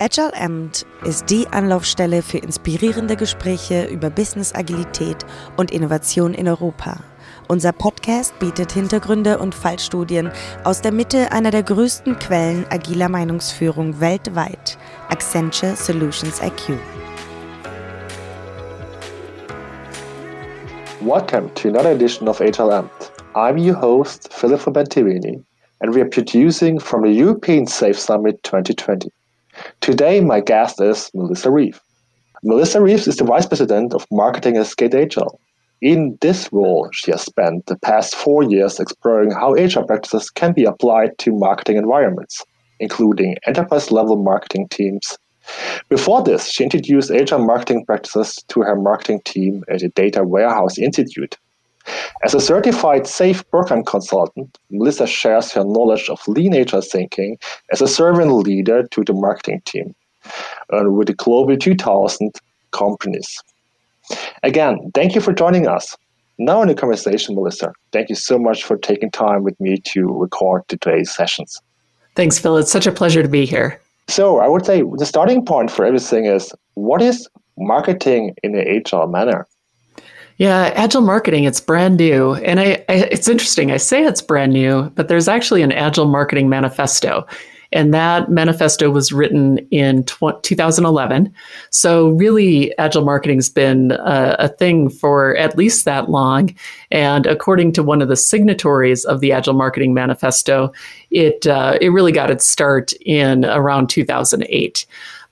Agile Amt ist die Anlaufstelle für inspirierende Gespräche über Business Agilität und Innovation in Europa. Unser Podcast bietet Hintergründe und Fallstudien aus der Mitte einer der größten Quellen agiler Meinungsführung weltweit, Accenture Solutions IQ. Welcome to another edition of Agile Amt. I'm your host, Filippo Bentirini, and we are producing from the European Safe Summit 2020. Today, my guest is Melissa Reeve. Melissa Reeves is the Vice President of Marketing at Scaled Agile. In this role, she has spent the past four years exploring how agile practices can be applied to marketing environments, including enterprise level marketing teams. Before this, she introduced agile marketing practices to her marketing team at the Data Warehousing Institute, as a certified SAFe program consultant, Melissa shares her knowledge of lean agile thinking as a servant leader to the marketing team uh, with the Global 2000 companies. Again, thank you for joining us. Now in the conversation, Melissa, thank you so much for taking time with me to record today's sessions. Thanks, Phil. It's such a pleasure to be here. So I would say the starting point for everything is what is marketing in an agile manner? Yeah, agile marketing, it's brand new. And I, I, it's interesting. I say it's brand new, but there's actually an agile marketing manifesto. And that manifesto was written in tw- 2011. So, really, agile marketing has been a, a thing for at least that long. And according to one of the signatories of the Agile Marketing Manifesto, it, uh, it really got its start in around 2008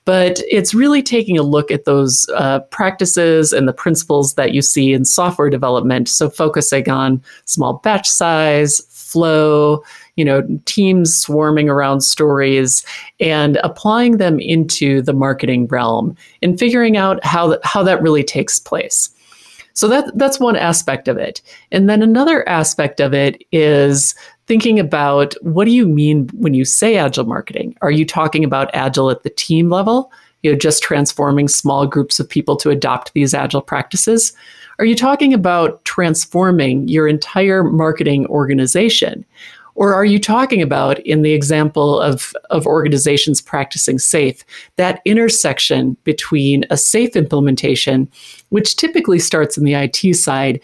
but it's really taking a look at those uh, practices and the principles that you see in software development. So focusing on small batch size, flow, you know, teams swarming around stories, and applying them into the marketing realm and figuring out how th- how that really takes place. So that that's one aspect of it. And then another aspect of it is thinking about what do you mean when you say agile marketing? Are you talking about agile at the team level? You know, just transforming small groups of people to adopt these agile practices? Are you talking about transforming your entire marketing organization? Or are you talking about, in the example of, of organizations practicing SAFe, that intersection between a SAFe implementation, which typically starts in the IT side,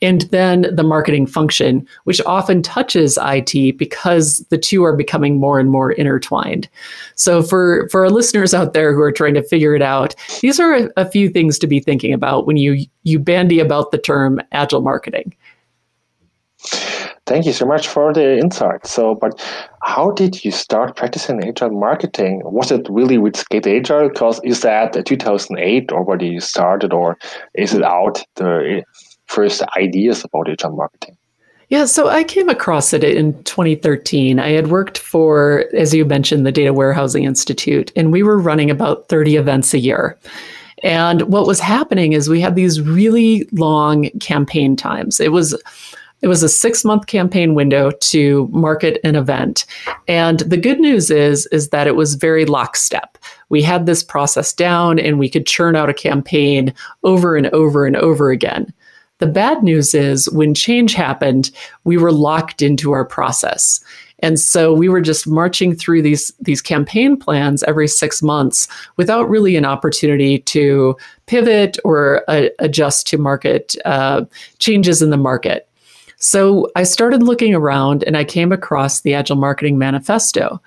and then the marketing function, which often touches IT because the two are becoming more and more intertwined. So, for, for our listeners out there who are trying to figure it out, these are a, a few things to be thinking about when you, you bandy about the term agile marketing. Thank you so much for the insight. So, but how did you start practicing agile marketing? Was it really with Scaled Agile? Because is that 2008 already you started, or is it out the first ideas about agile marketing? Yeah, so I came across it in 2013. I had worked for, as you mentioned, the Data Warehousing Institute, and we were running about 30 events a year. And what was happening is we had these really long campaign times. It was it was a six month campaign window to market an event. And the good news is, is that it was very lockstep. We had this process down and we could churn out a campaign over and over and over again. The bad news is when change happened, we were locked into our process. And so we were just marching through these these campaign plans every 6 months without really an opportunity to pivot or uh, adjust to market uh, changes in the market. So I started looking around and I came across the Agile Marketing Manifesto.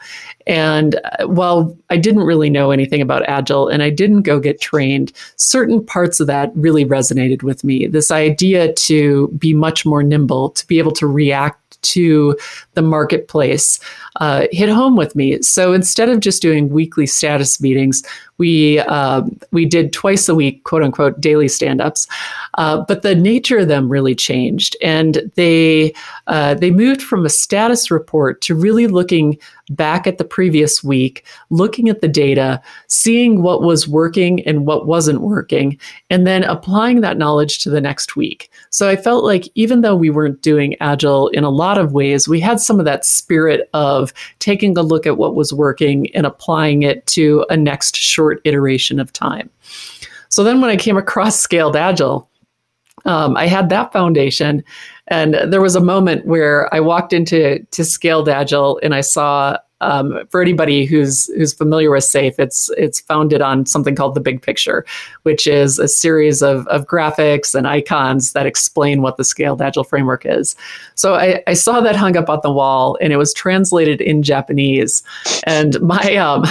And uh, while I didn't really know anything about Agile and I didn't go get trained, certain parts of that really resonated with me. This idea to be much more nimble, to be able to react to the marketplace uh, hit home with me. So instead of just doing weekly status meetings, we uh, we did twice a week, quote unquote, daily stand-ups. Uh, but the nature of them really changed, and they uh, they moved from a status report to really looking back at the previous week, looking at the data, seeing what was working and what wasn't working, and then applying that knowledge to the next week. So I felt like even though we weren't doing Agile in a lot of ways, we had some of that spirit of taking a look at what was working and applying it to a next short iteration of time. So then when I came across Scaled Agile, um, I had that foundation. And there was a moment where I walked into to Scaled Agile and I saw um, for anybody who's who's familiar with SAFe, it's it's founded on something called the Big Picture, which is a series of, of graphics and icons that explain what the Scaled Agile framework is. So I, I saw that hung up on the wall, and it was translated in Japanese. And my um,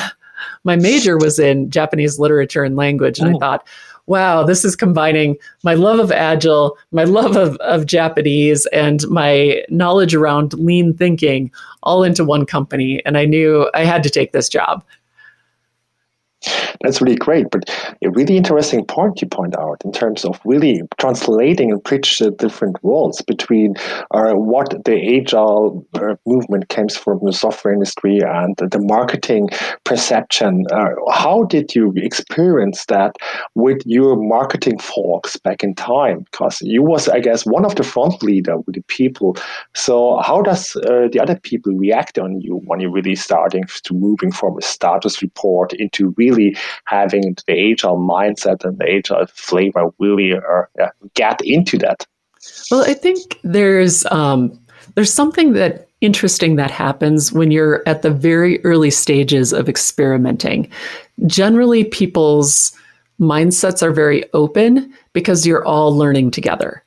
my major was in Japanese literature and language, and I oh. thought wow, this is combining my love of Agile, my love of, of Japanese, and my knowledge around lean thinking all into one company. And I knew I had to take this job. That's really great, but a really interesting point you point out in terms of really translating and bridge the different worlds between uh, what the agile uh, movement comes from the software industry and the marketing perception. Uh, how did you experience that with your marketing folks back in time? Because you was, I guess, one of the front leader with the people. So how does uh, the other people react on you when you're really starting to moving from a status report into really really having the agile mindset and the agile flavor really uh, get into that. Well, I think there's um, there's something that interesting that happens when you're at the very early stages of experimenting. Generally, people's mindsets are very open because you're all learning together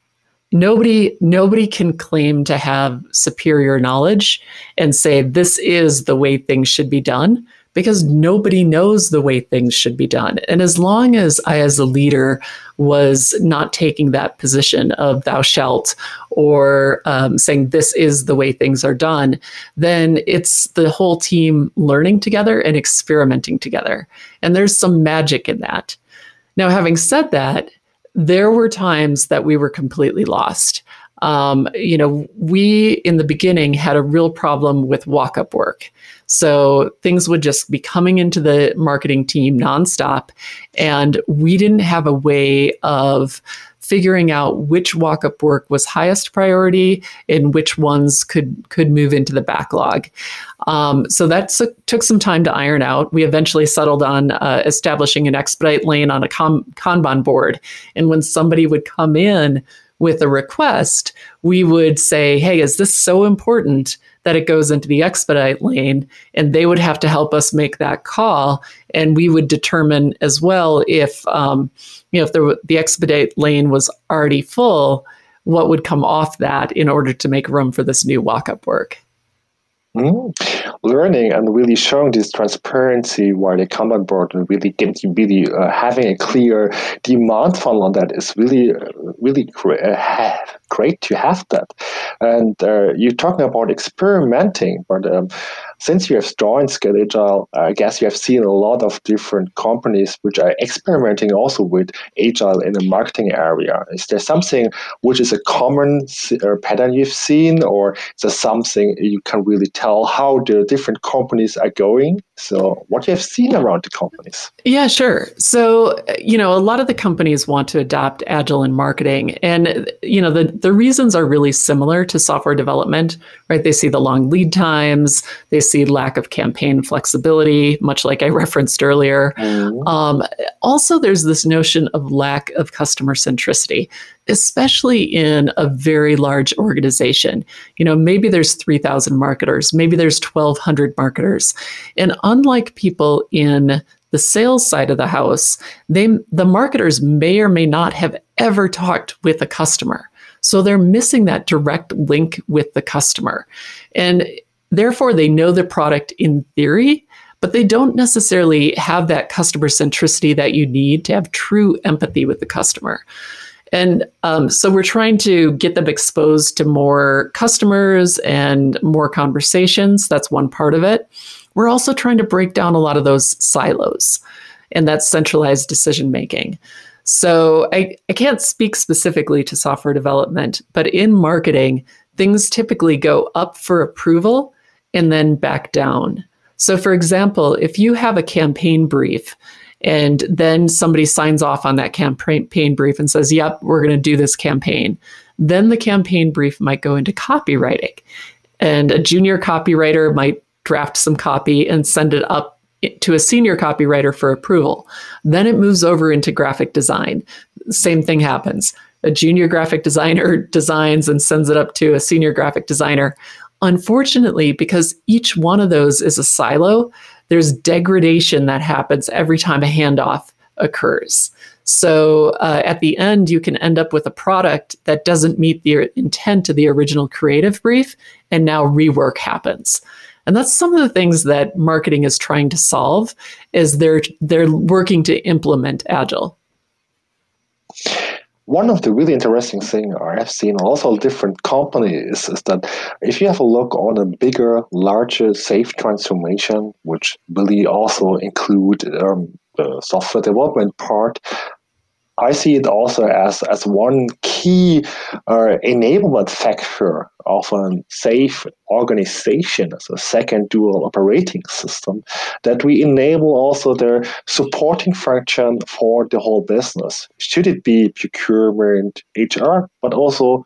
nobody nobody can claim to have superior knowledge and say this is the way things should be done because nobody knows the way things should be done. And as long as I, as a leader, was not taking that position of thou shalt or um, saying this is the way things are done, then it's the whole team learning together and experimenting together. And there's some magic in that. Now, having said that, there were times that we were completely lost. Um, you know, we in the beginning had a real problem with walk up work. So things would just be coming into the marketing team nonstop. And we didn't have a way of figuring out which walk-up work was highest priority and which ones could could move into the backlog. Um, so that took some time to iron out. We eventually settled on uh, establishing an expedite lane on a com- Kanban board, and when somebody would come in with a request, we would say, "Hey, is this so important?" that it goes into the expedite lane and they would have to help us make that call and we would determine as well if um, you know if the, the expedite lane was already full what would come off that in order to make room for this new walk-up work Mm. Learning and really showing this transparency while they come on board and really getting really uh, having a clear demand funnel on that is really uh, really uh, great to have that. And uh, you're talking about experimenting, but um, since you have joined Scaled Agile, I guess you have seen a lot of different companies which are experimenting also with agile in the marketing area. Is there something which is a common uh, pattern you've seen, or is there something you can really tell how the different companies are going? So, what you have seen around the companies? Yeah, sure. So, you know, a lot of the companies want to adopt agile in marketing, and you know, the the reasons are really similar to software development, right? They see the long lead times, they see lack of campaign flexibility, much like I referenced earlier. Mm-hmm. Um, also, there's this notion of lack of customer centricity especially in a very large organization. You know, maybe there's 3,000 marketers, maybe there's 1,200 marketers. And unlike people in the sales side of the house, they the marketers may or may not have ever talked with a customer. So they're missing that direct link with the customer. And therefore they know the product in theory, but they don't necessarily have that customer centricity that you need to have true empathy with the customer. And um, so we're trying to get them exposed to more customers and more conversations. That's one part of it. We're also trying to break down a lot of those silos and that centralized decision making. So I, I can't speak specifically to software development, but in marketing, things typically go up for approval and then back down. So, for example, if you have a campaign brief and then somebody signs off on that campaign brief and says, Yep, we're going to do this campaign. Then the campaign brief might go into copywriting. And a junior copywriter might draft some copy and send it up to a senior copywriter for approval. Then it moves over into graphic design. Same thing happens. a junior graphic designer designs and sends it up to a senior graphic designer. Unfortunately, because each one of those is a silo, there's degradation that happens every time a handoff occurs. So uh, at the end, you can end up with a product that doesn't meet the intent of the original creative brief, and now rework happens. And that's some of the things that marketing is trying to solve is they're they're working to implement agile. One of the really interesting things I have seen also different companies is that if you have a look on a bigger, larger, SAFe transformation, which really also include um, the software development part, I see it also as, as one key uh, enablement factor of a SAFe organization as a second dual operating system that we enable also the supporting function for the whole business. Should it be procurement, HR, but also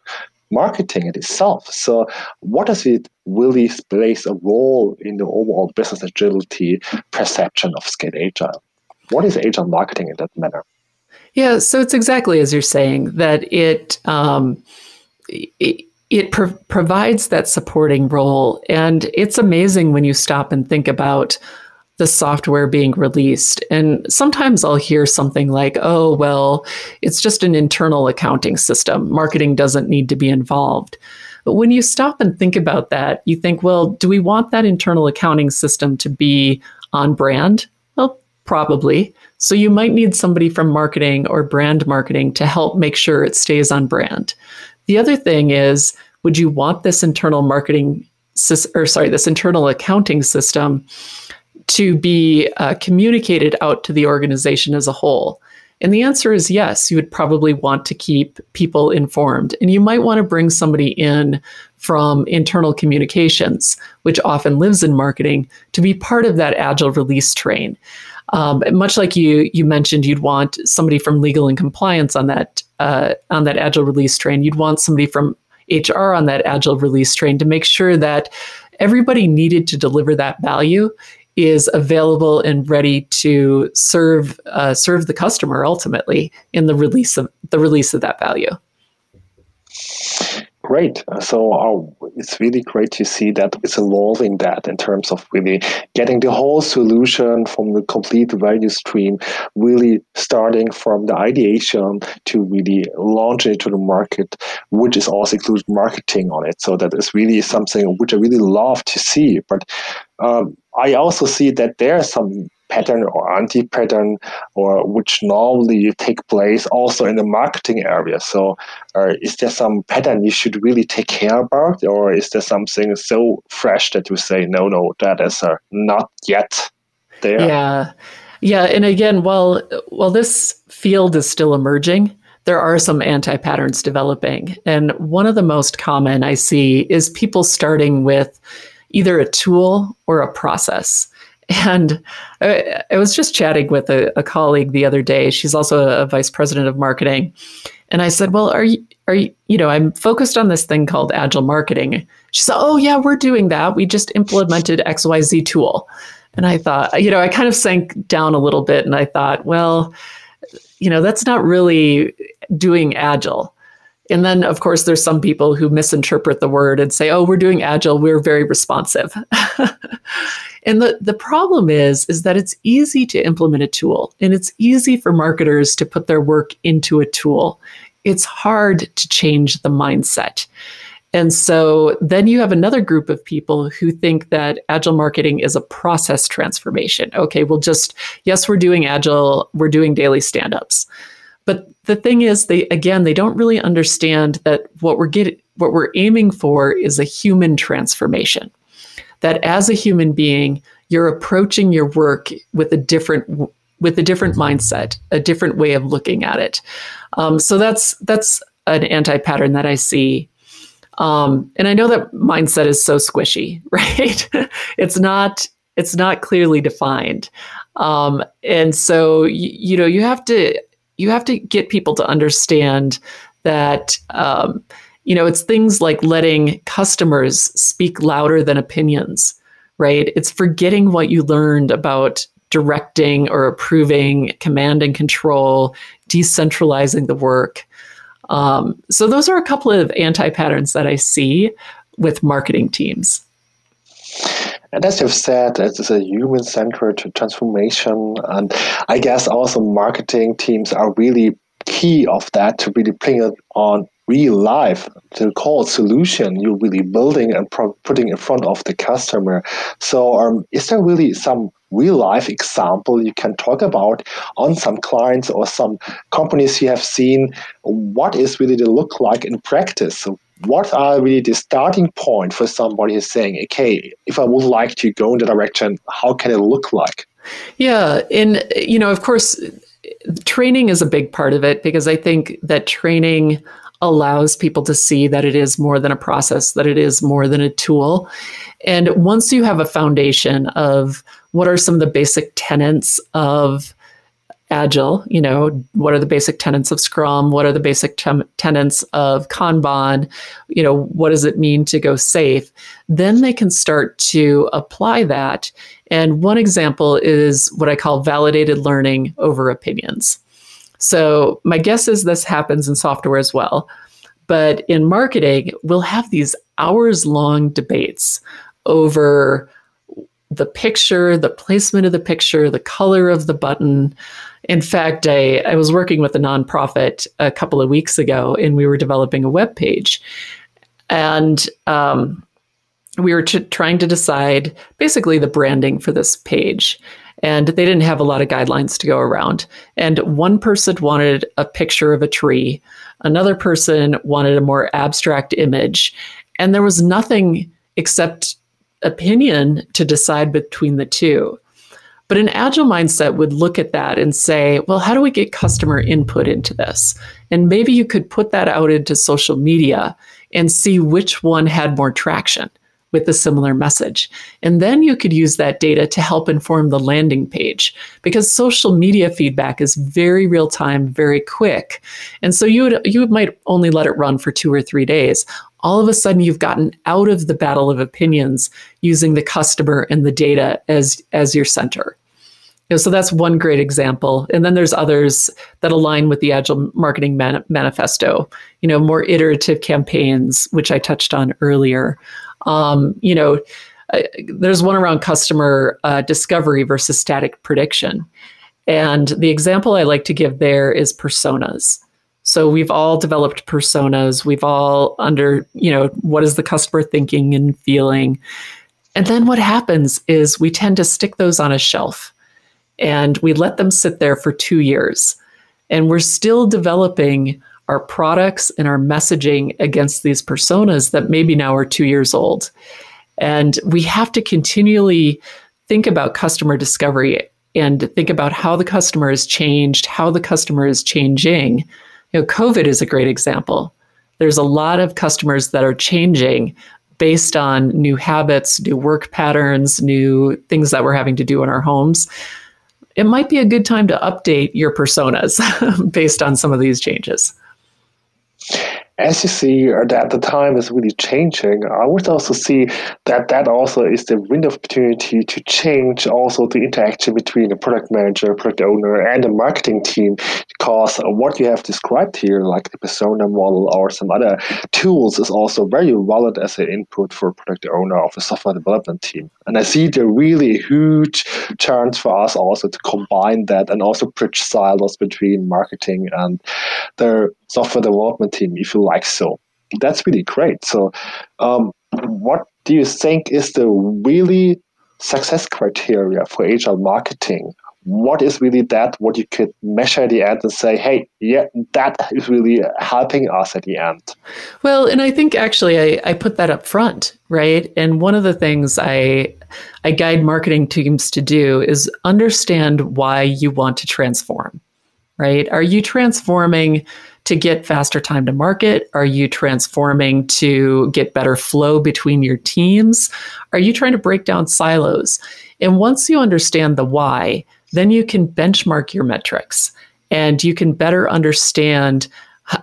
marketing itself. So, what does it really plays a role in the overall business agility perception of Scaled Agile? What is agile marketing in that manner? Yeah, so it's exactly as you're saying that it um, it, it pro- provides that supporting role, and it's amazing when you stop and think about the software being released. And sometimes I'll hear something like, "Oh, well, it's just an internal accounting system. Marketing doesn't need to be involved." But when you stop and think about that, you think, well, do we want that internal accounting system to be on brand? Probably. So you might need somebody from marketing or brand marketing to help make sure it stays on brand. The other thing is, would you want this internal marketing or sorry, this internal accounting system to be uh, communicated out to the organization as a whole? And the answer is yes, you would probably want to keep people informed. And you might want to bring somebody in from internal communications, which often lives in marketing, to be part of that agile release train. Um, much like you you mentioned, you'd want somebody from legal and compliance on that uh, on that agile release train. You'd want somebody from HR on that agile release train to make sure that everybody needed to deliver that value is available and ready to serve uh, serve the customer ultimately in the release of the release of that value. Great. So uh, it's really great to see that it's evolving that in terms of really getting the whole solution from the complete value stream, really starting from the ideation to really launch it to the market, which is also includes marketing on it. So that is really something which I really love to see. But um, I also see that there are some pattern or anti-pattern or which normally take place also in the marketing area so uh, is there some pattern you should really take care about or is there something so fresh that you say no no that is uh, not yet there yeah yeah and again while while this field is still emerging there are some anti patterns developing. And one of the most common I see is people starting with either a tool or a process. And I, I was just chatting with a, a, colleague the other day. She's also a vice president of marketing. And I said, Well, are you, are you, you know, I'm focused on this thing called agile marketing. She said, Oh, yeah, we're doing that. We just implemented XYZ tool. And I thought, you know, I kind of sank down a little bit and I thought, well, you know, that's not really doing agile. And then, of course, there's some people who misinterpret the word and say, oh, we're doing agile, we're very responsive. and the, the problem is, is that it's easy to implement a tool and it's easy for marketers to put their work into a tool. It's hard to change the mindset. And so then you have another group of people who think that agile marketing is a process transformation. Okay, we'll just, yes, we're doing agile, we're doing daily stand ups. But the thing is, they again, they don't really understand that what we're getting, what we're aiming for is a human transformation. That as a human being, you're approaching your work with a different with a different mindset, a different way of looking at it. Um, so that's that's an anti pattern that I see. Um, and I know that mindset is so squishy, right? it's not it's not clearly defined. Um, and so you, you know you have to you have to get people to understand that um, you know it's things like letting customers speak louder than opinions right it's forgetting what you learned about directing or approving command and control decentralizing the work Um, so those are a couple of anti patterns that I see with marketing teams. And as you've said, it's a human centered transformation. And I guess also marketing teams are really key of that to really bring it on real life. To call solution you're really building and putting in front of the customer. So um, is there really some real life example you can talk about on some clients or some companies you have seen? What is really the look like in practice? so what are really the starting point for somebody who's saying okay if i would like to go in the direction how can it look like yeah and you know of course training is a big part of it because i think that training allows people to see that it is more than a process, that it is more than a tool. And once you have a foundation of what are some of the basic tenets of agile you know what are the basic tenets of scrum? What are the basic tem- tenets of kanban? You know what does it mean to go SAFe? Then they can start to apply that. And one example is what i call validated learning over opinions. So my guess is this happens in software as well. But in marketing, we'll have these hours long debates over the picture, the placement of the picture, the color of the button. In fact, I, I was working with a nonprofit a couple of weeks ago and we were developing a web page. And um, we were t- trying to decide basically the branding for this page and they didn't have a lot of guidelines to go around. And one person wanted a picture of a tree, another person wanted a more abstract image, and there was nothing except opinion to decide between the two. But an agile mindset would look at that and say, well, how do we get customer input into this? And maybe you could put that out into social media and see which one had more traction with a similar message. And then you could use that data to help inform the landing page because social media feedback is very real time, very quick. And so you would you might only let it run for 2 or 3 days. All of a sudden you've gotten out of the battle of opinions using the customer and the data as as your center. You know, so that's one great example. And then there's others that align with the Agile Marketing Man- Manifesto, you know, more iterative campaigns, which I touched on earlier. Um, you know, there's one around customer uh, discovery versus static prediction. And the example I like to give there is personas. So we've all developed personas. We've all under, you know, what is the customer thinking and feeling? And then what happens is we tend to stick those on a shelf and we let them sit there for two years. And we're still developing our products and our messaging against these personas that maybe now are two years old. And we have to continually think about customer discovery and think about how the customer has changed, how the customer is changing. You know, COVID is a great example. There's a lot of customers that are changing based on new habits, new work patterns, new things that we're having to do in our homes. It might be a good time to update your personas based on some of these changes as you see uh, that the time is really changing, I would also see that that also is the window of opportunity to change also the interaction between the product manager, product owner, and the marketing team. Because what you have described here, like the persona model or some other tools, is also very valid as an input for product owner of a software development team. And I see the really huge chance for us also to combine that and also bridge silos between marketing and the software development team, if you like so. That's really great. So, um, what do you think is the really success criteria for agile marketing? What is really that what you could measure at the end and say, hey, yeah, that is really helping us at the end? Well, and I think actually I, I put that up front, right? And one of the things I I guide marketing teams to do is understand why you want to transform, right? Are you transforming to get faster time to market? Are you transforming to get better flow between your teams? Are you trying to break down silos? And once you understand the why, then you can benchmark your metrics and you can better understand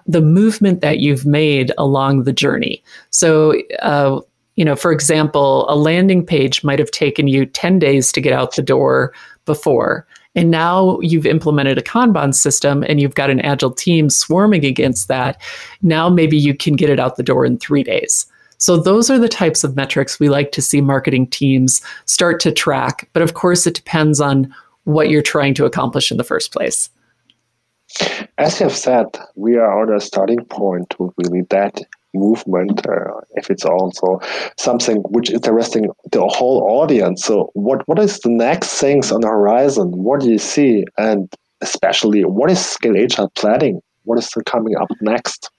the movement that you've made along the journey. So, uh, you know, for example, a landing page might have taken you 10 days to get out the door before. And now you've implemented a Kanban system and you've got an agile team swarming against that, now maybe you can get it out the door in three days. So, those are the types of metrics we like to see marketing teams start to track. But of course, it depends on what you're trying to accomplish in the first place. As you have said, we are on a starting point with really that movement, uh, if it's also something which interesting the whole audience. So, what what is the next things on the horizon? What do you see, and especially what is Scaled Agile planning? What is coming up next?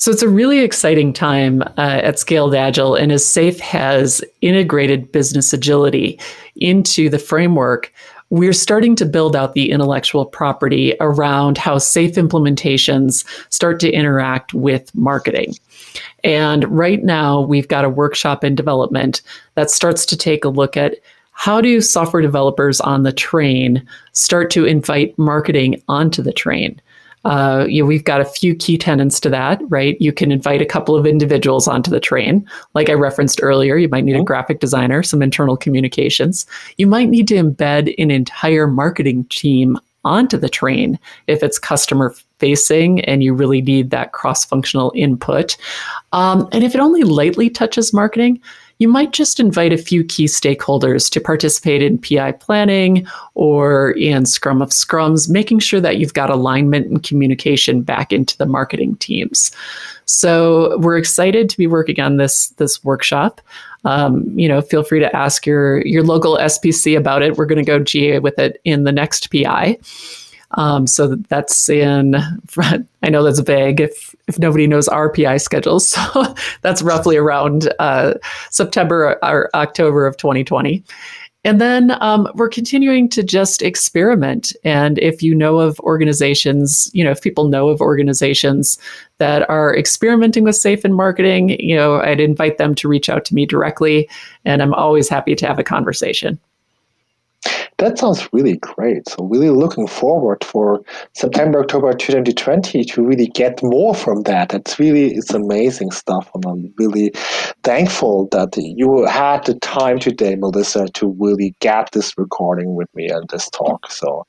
So it's a really exciting time uh, at Scaled Agile, and as SAFe has integrated business agility into the framework, we're starting to build out the intellectual property around how SAFe implementations start to interact with marketing. And right now, we've got a workshop in development that starts to take a look at how do software developers on the train start to invite marketing onto the train? Uh, you know, we've got a few key tenants to that, right? You can invite a couple of individuals onto the train. Like I referenced earlier, you might need a mm-hmm. graphic designer, some internal communications. You might need to embed an entire marketing team onto the train if it's customer facing and you really need that cross functional input. Um, and if it only lightly touches marketing, you might just invite a few key stakeholders to participate in PI planning or in Scrum of Scrums, making sure that you've got alignment and communication back into the marketing teams. So we're excited to be working on this this workshop. Um, you know, feel free to ask your your local SPC about it. We're going to go GA with it in the next PI. Um, so that's in, front. I know that's vague if, nobody knows our PI schedules. So that's roughly around uh, September or October of 2020. And then um, we're continuing to just experiment. And if you know of organizations, you know, if people know of organizations that are experimenting with SAFe in marketing, you know, I'd invite them to reach out to me directly. And I'm always happy to have a conversation. That sounds really great. So really looking forward for September, October 2020 to really get more from that. It's really it's amazing stuff, and I'm really thankful that you had the time today, Melissa, to really get this recording with me and this talk. So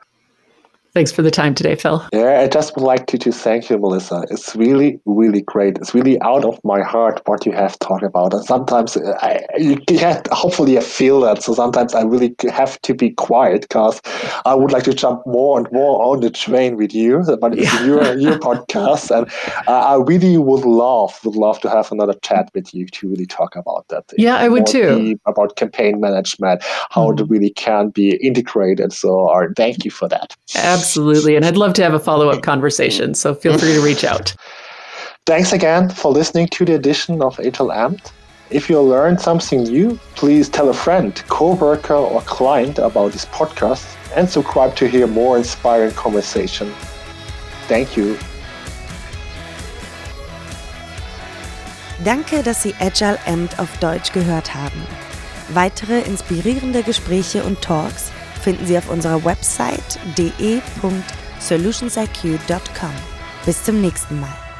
Thanks for the time today, Phil. Yeah, I just would like to, to thank you, Melissa. It's really, really great. It's really out of my heart what you have talked about. And sometimes uh, I, you get, hopefully I feel that. So sometimes I really have to be quiet because I would like to jump more and more on the train with you, but it's yeah. your, your podcast. And uh, I really would love, would love to have another chat with you to really talk about that. Yeah, I would too. About campaign management, how mm. it really can be integrated. So thank you for that. Absolutely Absolutely. And I'd love to have a follow up conversation. So feel free to reach out. Thanks again for listening to the edition of Agile Amped. If you learned something new, please tell a friend, coworker, or client about this podcast and subscribe to hear more inspiring conversation. Thank you. Danke, dass Sie Agile Amped auf Deutsch gehört haben. Weitere inspirierende Gespräche und Talks finden Sie auf unserer Website de.solutionsiq.com. Bis zum nächsten Mal.